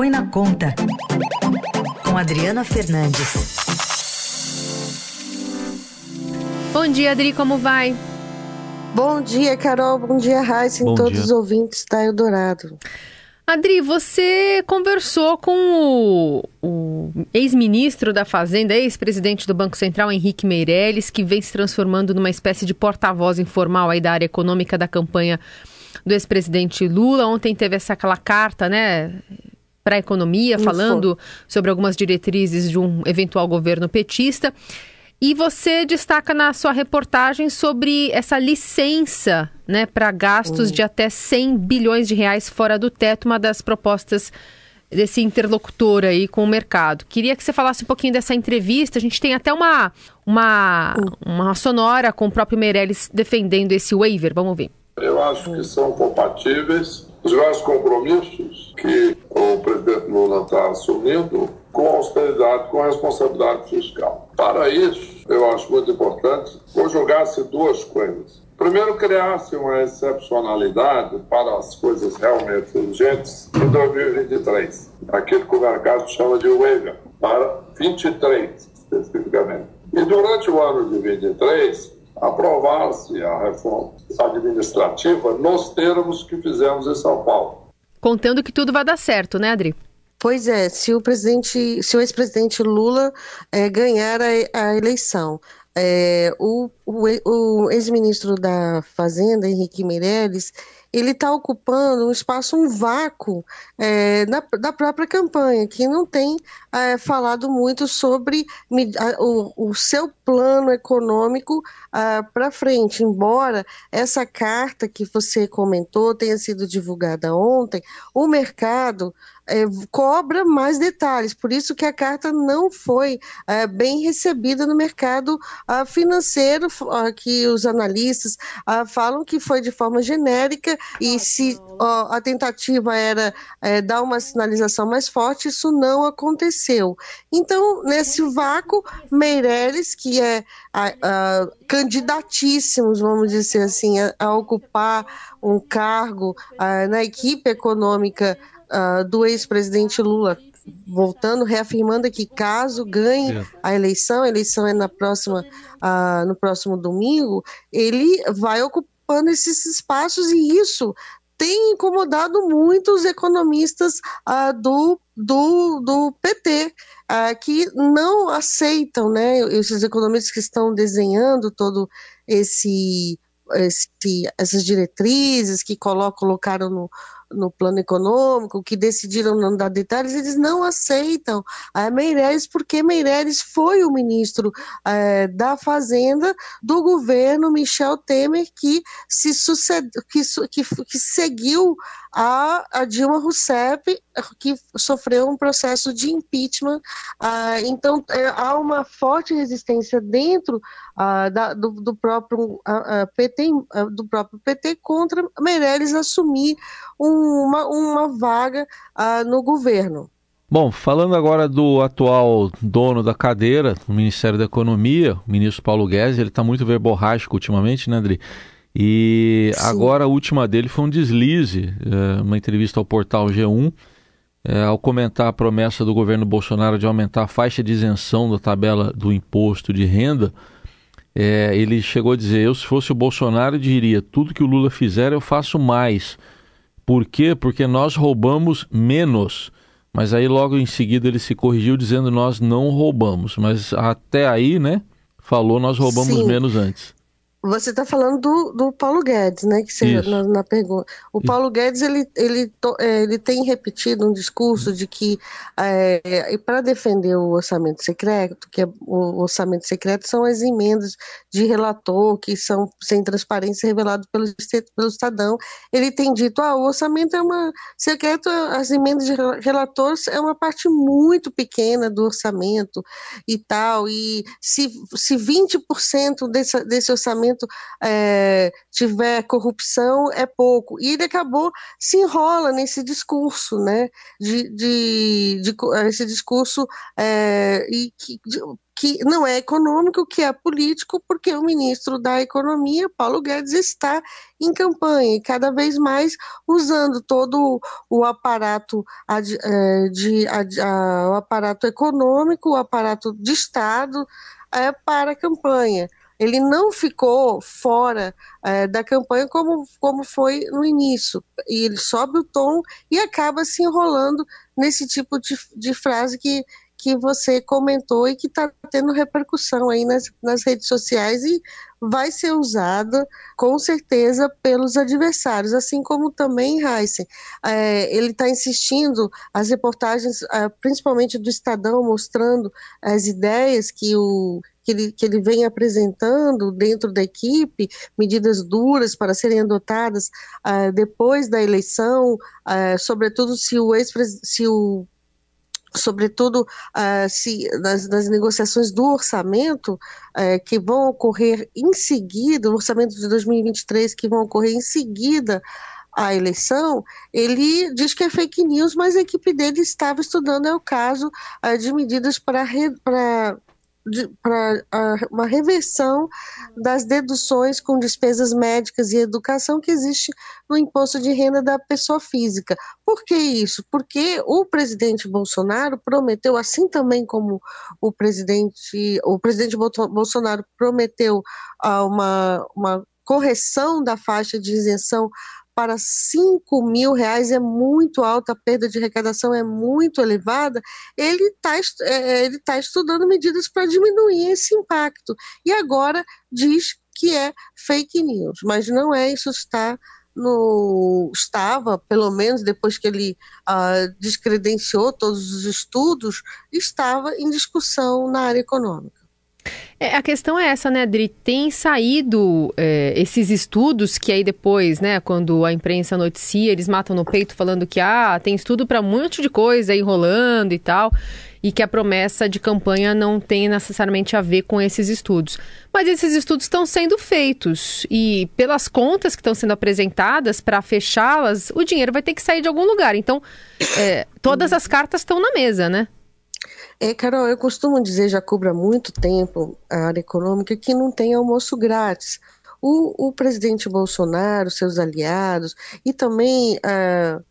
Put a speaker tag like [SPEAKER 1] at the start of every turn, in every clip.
[SPEAKER 1] Põe na Conta, com Adriana Fernandes.
[SPEAKER 2] Bom dia, Adri, como vai?
[SPEAKER 3] Bom dia, Carol. Bom dia, Raíssa e todos dia. os ouvintes da Eldorado.
[SPEAKER 2] Adri, você conversou com o, o ex-ministro da Fazenda, ex-presidente do Banco Central, Henrique Meirelles, que vem se transformando numa espécie de porta-voz informal aí da área econômica da campanha do ex-presidente Lula. Ontem teve essa aquela carta, né, para a economia, falando sobre algumas diretrizes de um eventual governo petista. E você destaca na sua reportagem sobre essa licença né, para gastos de até 100 bilhões de reais fora do teto, uma das propostas desse interlocutor aí com o mercado. Queria que você falasse um pouquinho dessa entrevista. A gente tem até uma, uma, uma sonora com o próprio Meirelles defendendo esse waiver. Vamos ver.
[SPEAKER 4] Eu acho que são compatíveis os vários compromissos que o presidente Lula está assumindo com austeridade, com responsabilidade fiscal. Para isso, eu acho muito importante conjugar-se duas coisas. Primeiro, criar-se uma excepcionalidade para as coisas realmente urgentes em 2023. Aquilo que o mercado chama de waiver, para 23 especificamente. E durante o ano de 2023, aprovar-se a reforma administrativa nos termos que fizemos em São Paulo.
[SPEAKER 2] Contando que tudo vai dar certo, né, Adri?
[SPEAKER 3] Pois é, se o presidente, se o ex-presidente Lula é, ganhar a, a eleição, é, o, o, o ex-ministro da Fazenda, Henrique Meirelles, ele está ocupando um espaço, um vácuo é, na, da própria campanha, que não tem é, falado muito sobre o, o, seu plano econômico para frente. Embora essa carta que você comentou tenha sido divulgada ontem, o mercado é, cobra mais detalhes, por isso que a carta não foi é, bem recebida no mercado uh, financeiro, que os analistas uh, falam que foi de forma genérica e se a tentativa era é, dar uma sinalização mais forte, isso não aconteceu. Então, nesse vácuo, Meireles, que é candidatíssimos, vamos dizer assim, a, a ocupar um cargo na equipe econômica uh, do ex-presidente Lula, voltando, reafirmando que caso ganhe a eleição, a eleição é na próxima, uh, no próximo domingo, ele vai ocupando esses espaços e isso tem incomodado muito os economistas uh, do, do, do PT, uh, que não aceitam, né, esses economistas que estão desenhando todo esse, esse essas diretrizes que colocam, colocaram no, no plano econômico, que decidiram não dar detalhes, eles não aceitam a Meireles, porque Meireles foi o ministro é, da Fazenda do governo Michel Temer, que se sucede, que, que, que seguiu a, a, Dilma Rousseff, que sofreu um processo de impeachment. Ah, então, é, há uma forte resistência dentro ah, da, do, do, próprio ah, PT, do próprio PT contra Meirelles assumir uma, uma vaga no governo.
[SPEAKER 5] Bom, falando agora do atual dono da cadeira, o Ministério da Economia, o ministro Paulo Guedes, ele está muito verborrágico ultimamente, né, André? E Sim. agora a última dele foi um deslize, é, uma entrevista ao portal G1, é, ao comentar a promessa do governo Bolsonaro de aumentar a faixa de isenção da tabela do imposto de renda. É, ele chegou a dizer: Eu, se fosse o Bolsonaro, diria: tudo que o Lula fizer, eu faço mais. Por quê? Porque nós roubamos menos. Mas aí logo em seguida ele se corrigiu dizendo nós não roubamos. Mas até aí, né? Falou nós roubamos Sim. menos antes.
[SPEAKER 3] Você está falando do, do Paulo Guedes, né? Que você, na, na, pergunta. O Isso. Paulo Guedes ele, ele, é, ele tem repetido um discurso de que é, para defender o orçamento secreto, que é, o orçamento secreto são as emendas de relator que são sem transparência revelado pelo, pelo Estadão. Ele tem dito, ah, o orçamento é uma secreto, as emendas de relator é uma parte muito pequena do orçamento e tal. E se, se 20% desse, desse orçamento orçamento é, tiver corrupção, é pouco. E ele acabou, se enrola nesse discurso, né? De, de, de esse discurso é, e que, de, que não é econômico, que é político, porque o ministro da Economia, Paulo Guedes, está em campanha e cada vez mais usando todo o aparato de, é, de a, o aparato econômico, o aparato de Estado é, para a campanha. Ele não ficou fora é, da campanha como, como foi no início. E ele sobe o tom e acaba se enrolando nesse tipo de, de frase que, que você comentou e que está tendo repercussão aí nas, nas redes sociais e vai ser usada com certeza pelos adversários, assim como também Heisen. É, ele está insistindo, as reportagens, é, principalmente do Estadão, mostrando as ideias que o que ele, que ele vem apresentando dentro da equipe, medidas duras para serem adotadas uh, depois da eleição, uh, sobretudo se o ex se o sobretudo uh, se nas, nas, negociações do orçamento uh, que vão ocorrer em seguida, o orçamento de 2023 que vão ocorrer em seguida à eleição, ele diz que é fake news, mas a equipe dele estava estudando é o caso uh, de medidas para para uma reversão das deduções com despesas médicas e educação que existe no imposto de renda da pessoa física. Por que isso? Porque o presidente Bolsonaro prometeu, assim também como o presidente, o presidente Bolsonaro prometeu uh, uma, uma correção da faixa de isenção para 5 mil reais é muito alta, a perda de arrecadação é muito elevada, ele está é, é, ele tá estudando medidas para diminuir esse impacto. E agora diz que é fake news, mas não é, isso está no, estava, pelo menos depois que ele uh, descredenciou todos os estudos, estava em discussão na área econômica.
[SPEAKER 2] É, a questão é essa, né, Adri? Tem saído é, esses estudos que aí depois, né, quando a imprensa noticia, eles matam no peito falando que ah, tem estudo para um monte de coisa aí rolando e tal, e que a promessa de campanha não tem necessariamente a ver com esses estudos. Mas esses estudos estão sendo feitos e pelas contas que estão sendo apresentadas para fechá-las, o dinheiro vai ter que sair de algum lugar. Então, é, todas as cartas estão na mesa, né?
[SPEAKER 3] É, Carol, eu costumo dizer, já cubra muito tempo a área econômica, que não tem almoço grátis. O, o presidente Bolsonaro, seus aliados e também uh,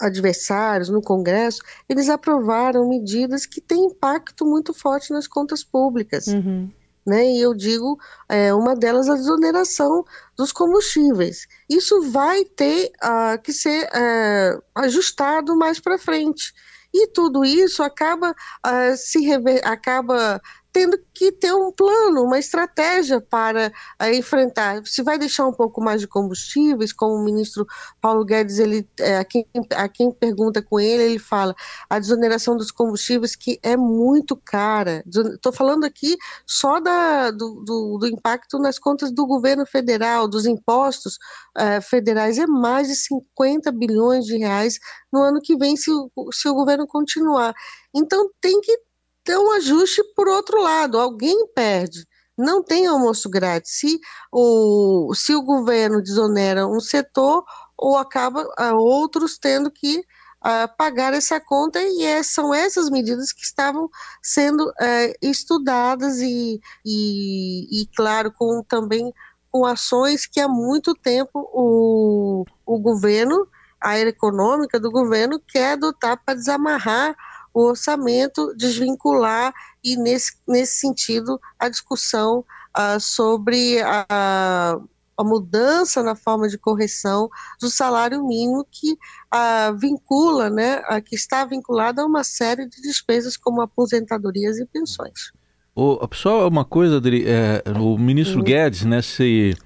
[SPEAKER 3] adversários no Congresso, eles aprovaram medidas que têm impacto muito forte nas contas públicas. Uhum. Né? E eu digo, é, uma delas a desoneração dos combustíveis. Isso vai ter uh, que ser uh, ajustado mais para frente. E tudo isso acaba uh, se rever, acaba tendo que ter um plano, uma estratégia para uh, enfrentar. Se vai deixar um pouco mais de combustíveis, como o ministro Paulo Guedes, ele, é, a, quem, a quem pergunta com ele, ele fala a desoneração dos combustíveis que é muito cara. Estou falando aqui só da, do, do, do, impacto nas contas do governo federal, dos impostos uh, federais, é mais de 50 bilhões de reais no ano que vem se, se o governo continuar. Então tem que ter um ajuste por outro lado, alguém perde. Não tem almoço grátis. Se o, se o governo desonera um setor, ou acaba uh, outros tendo que uh, pagar essa conta, e é, são essas medidas que estavam sendo uh, estudadas e, e, e, claro, com também com ações que há muito tempo o, o governo, a área econômica do governo quer adotar para desamarrar o orçamento, desvincular e, nesse, nesse sentido, a discussão uh, sobre a, a, mudança na forma de correção do salário mínimo que uh, vincula, né, uh, que está vinculada a uma série de despesas como aposentadorias e pensões.
[SPEAKER 5] O, só uma coisa, Adri, é, o ministro uhum. Guedes, né, se,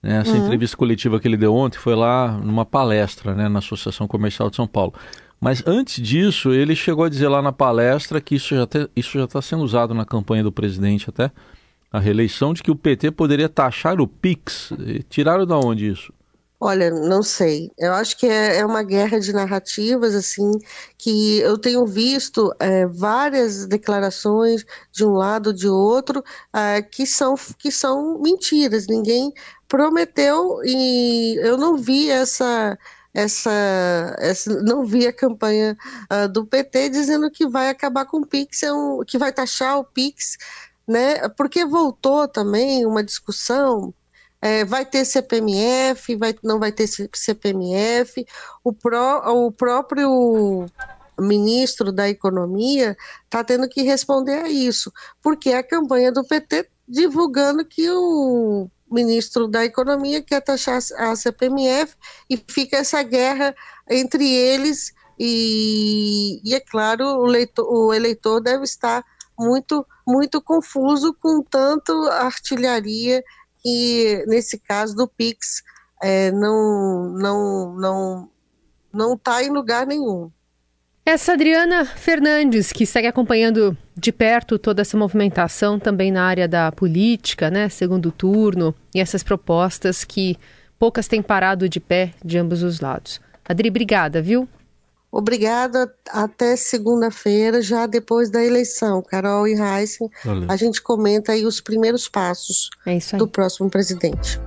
[SPEAKER 5] nessa uhum. entrevista coletiva que ele deu ontem, foi lá numa palestra né, na Associação Comercial de São Paulo. Mas antes disso, ele chegou a dizer lá na palestra que isso já está sendo usado na campanha do presidente até, a reeleição, de que o PT poderia taxar o PIX. Tiraram da onde isso?
[SPEAKER 3] Olha, não sei. Eu acho que é, é, uma guerra de narrativas, assim, que eu tenho visto é, várias declarações de um lado de outro é, que, são, que são mentiras. Ninguém prometeu e eu não vi essa. Essa, essa não vi a campanha uh, do PT dizendo que vai acabar com o Pix, é que vai taxar o Pix, né? Porque voltou também uma discussão é, vai ter CPMF, vai, não vai ter CPMF, o, pró, o próprio ministro da Economia está tendo que responder a isso, porque a campanha do PT divulgando que o ministro da Economia quer taxar a CPMF e fica essa guerra entre eles e, e é claro, o, leitor, o eleitor deve estar muito, muito confuso com tanto artilharia e nesse caso do Pix é, não não não não está em lugar nenhum.
[SPEAKER 2] Essa Adriana Fernandes, que segue acompanhando de perto toda essa movimentação também na área da política, né, segundo turno, e essas propostas que poucas têm parado de pé de ambos os lados. Adri, obrigada, viu?
[SPEAKER 3] Obrigada. Até segunda-feira, já depois da eleição. Carol e Heisen, a gente comenta aí os primeiros passos
[SPEAKER 2] é
[SPEAKER 3] do próximo presidente.